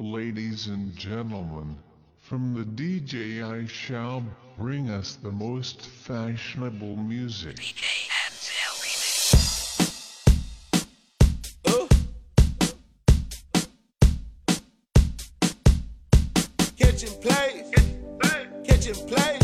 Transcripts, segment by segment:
Ladies and gentlemen, from the DJ I shall bring us the most fashionable music. Kitchen play, kitchen play.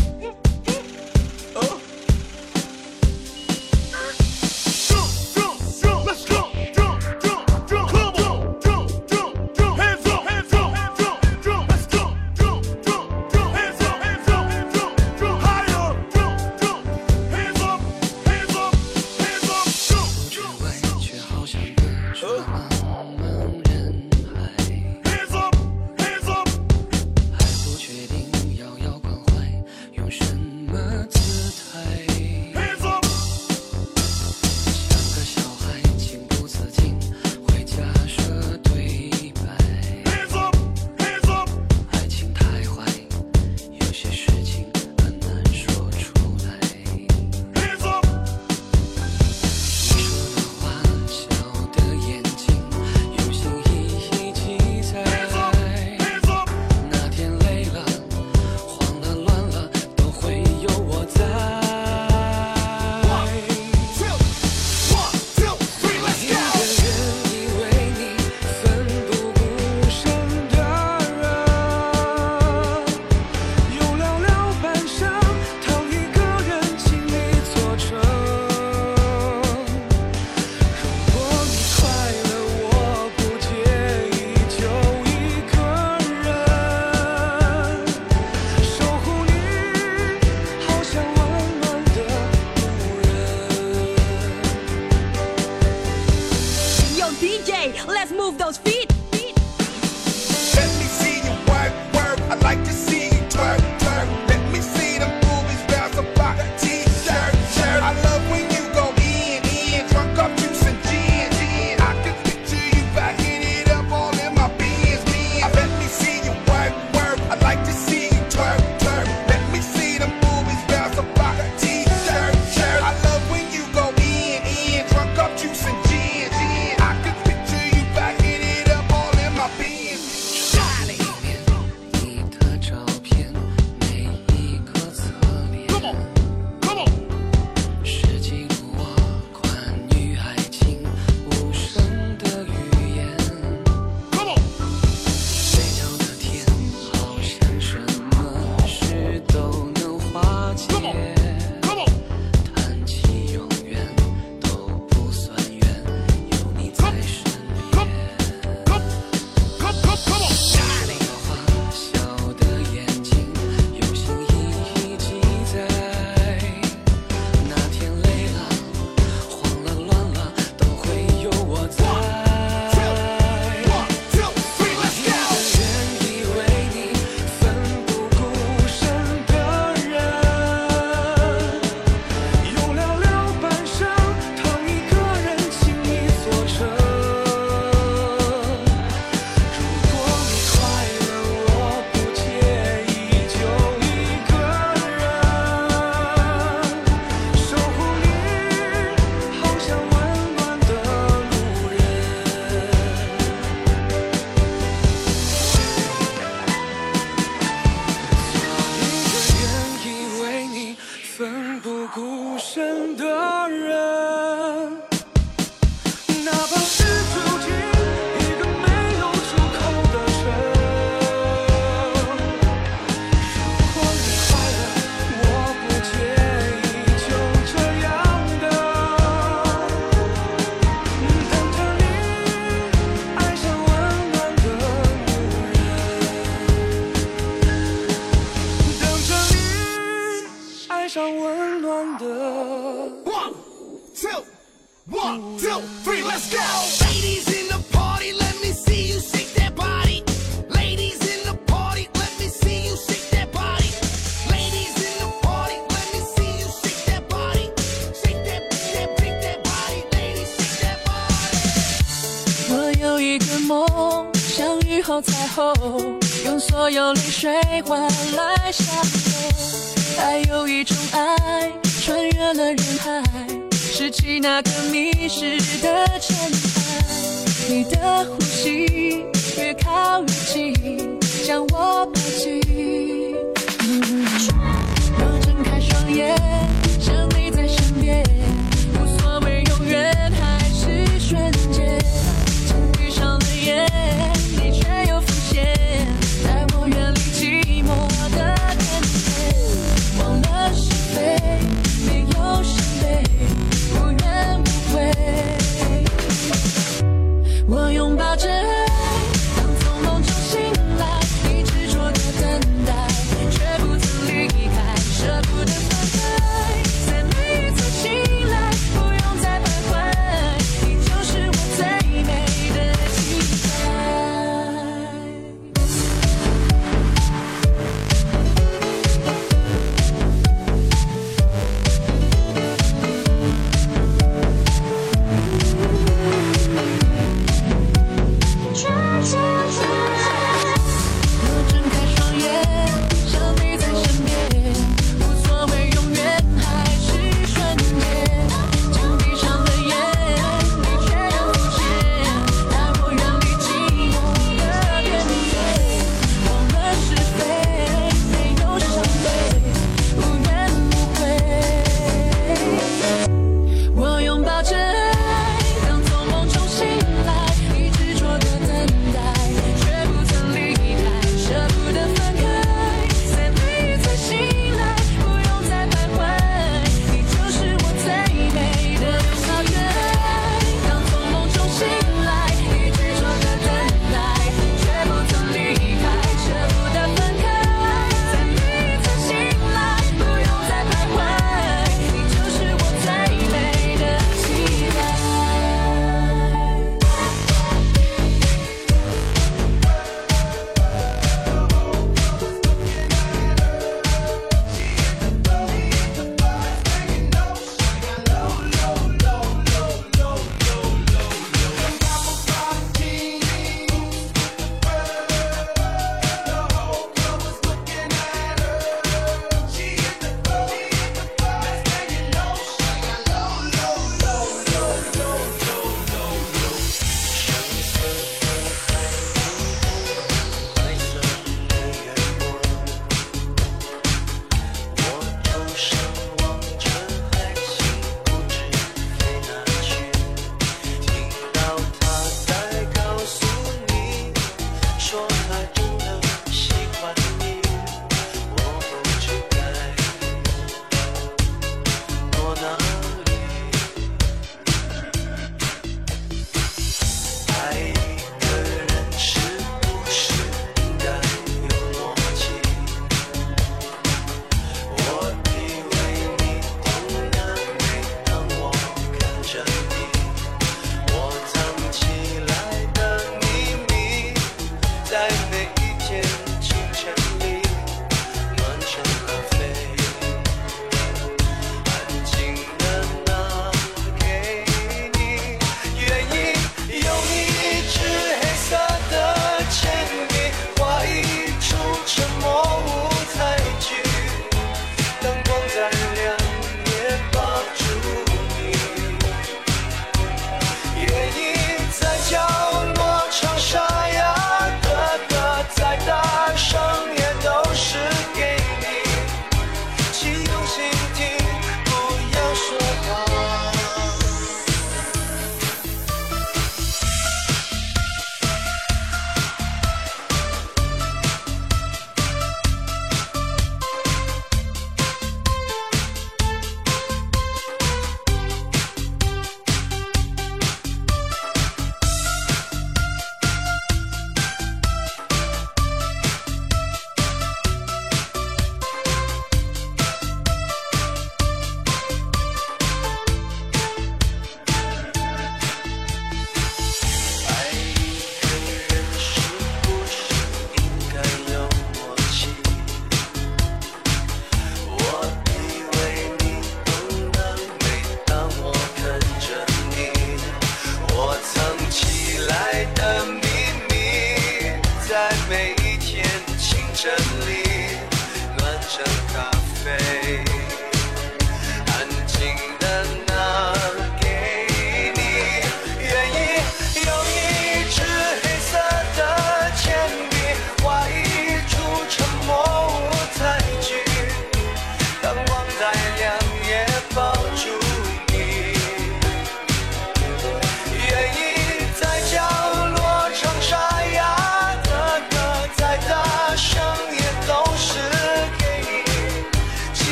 wishes.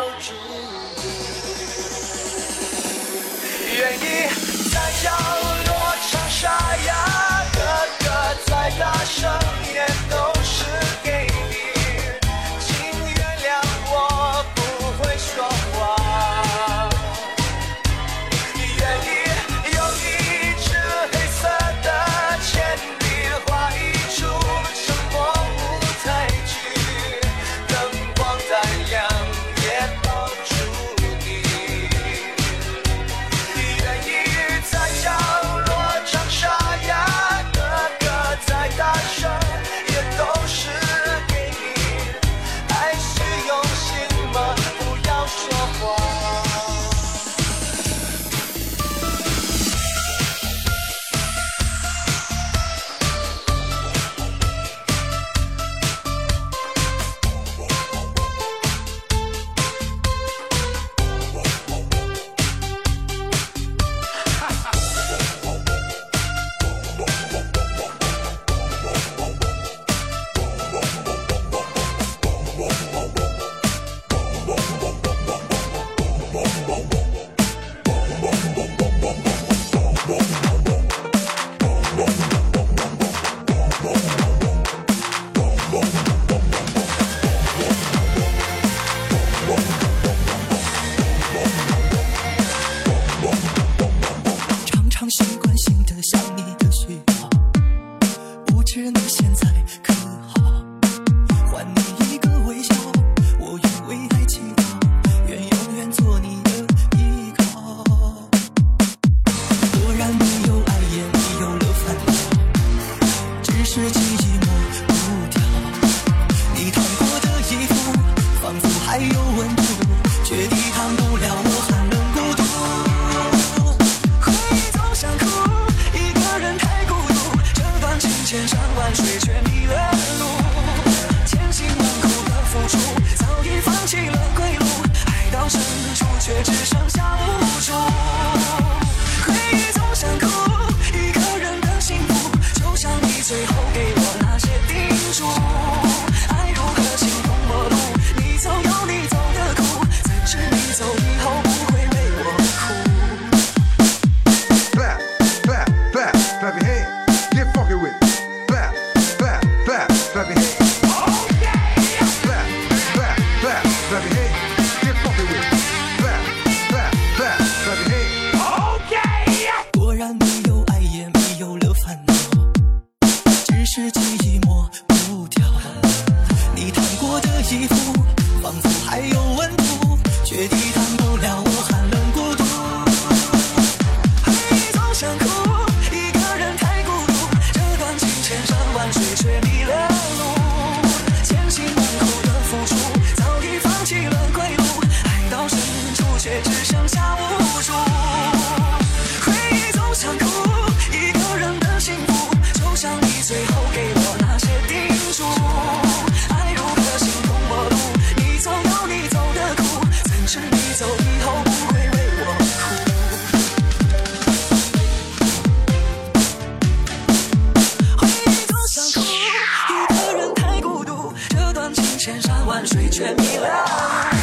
到知足，愿意再笑。千山万水却迷了。路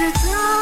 是策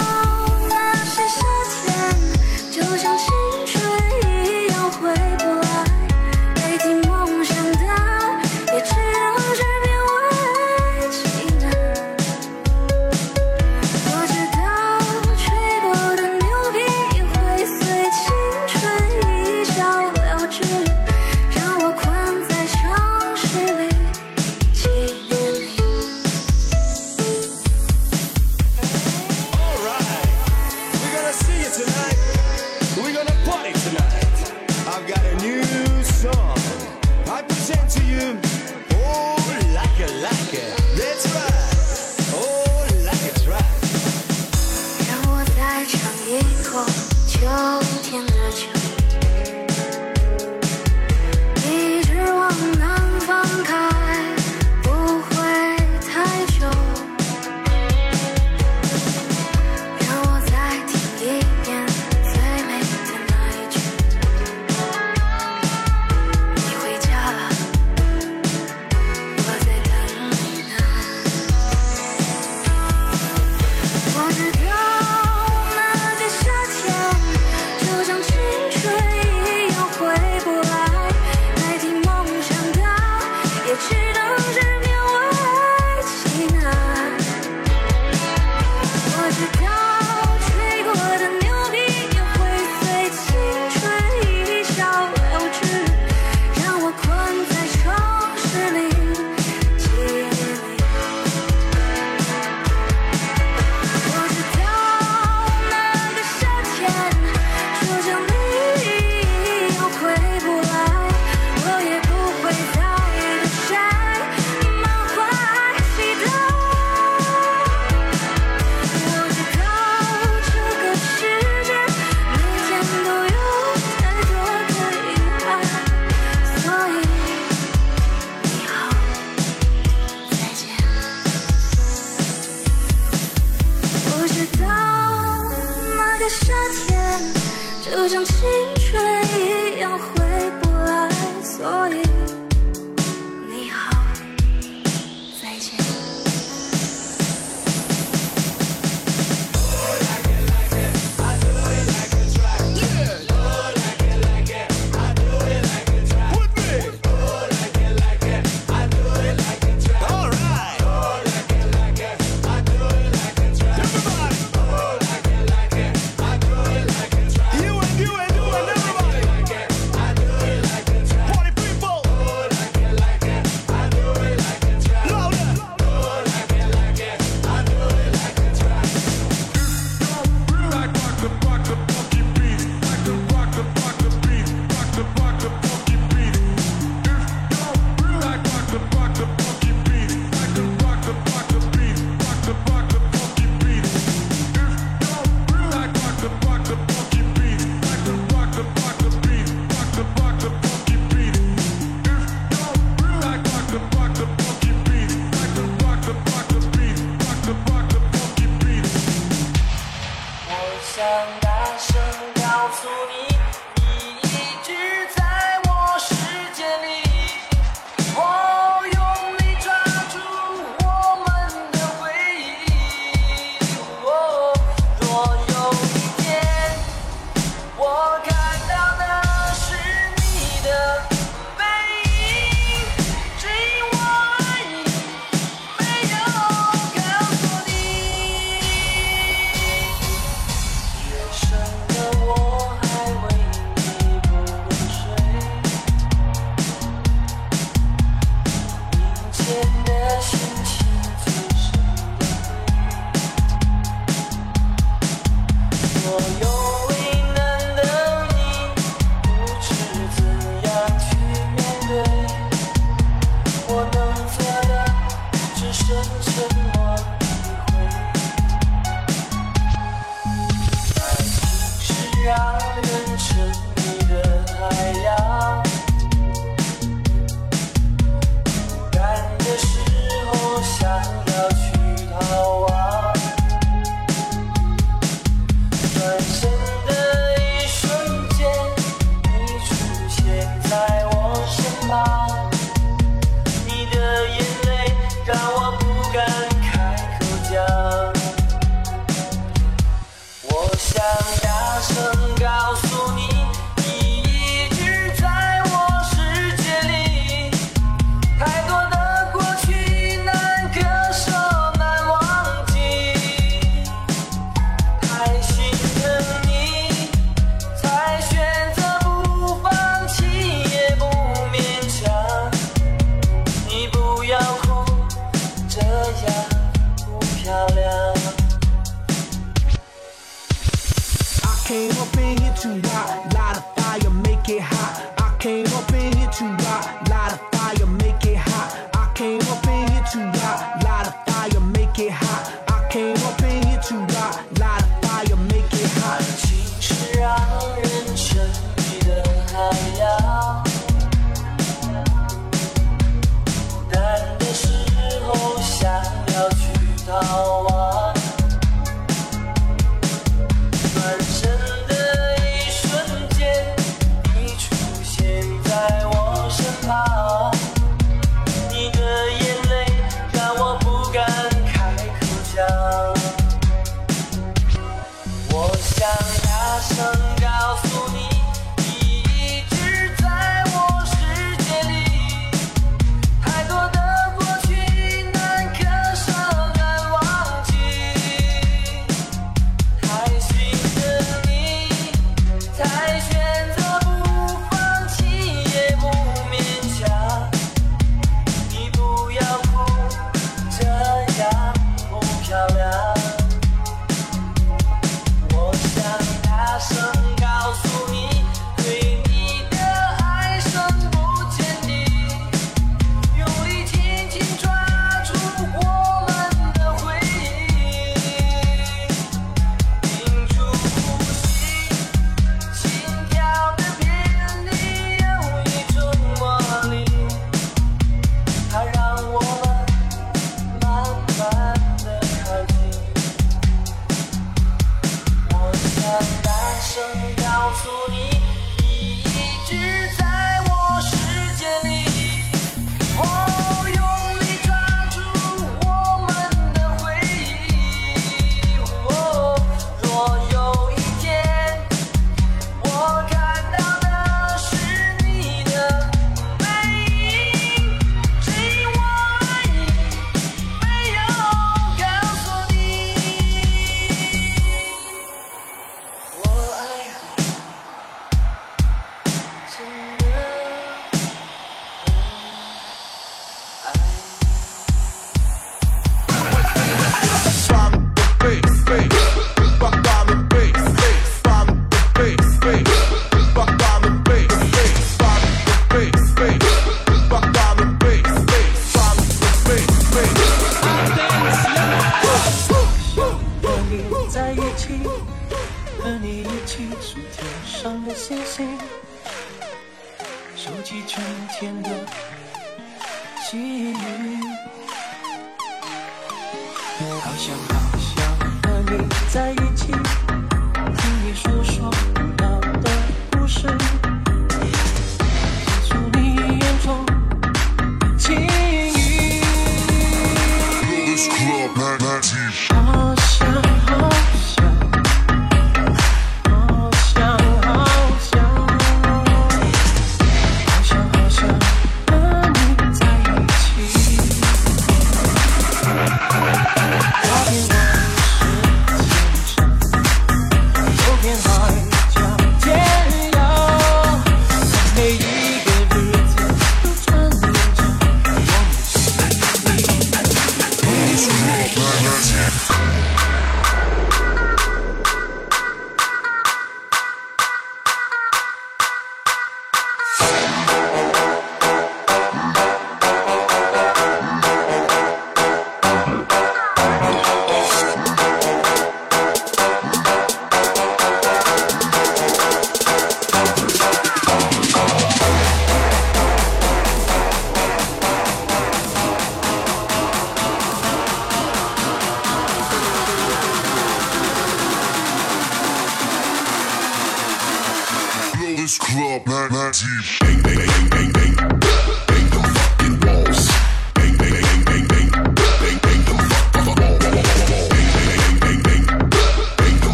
came up in here to light, light a fire, make it hot.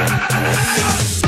Yeah.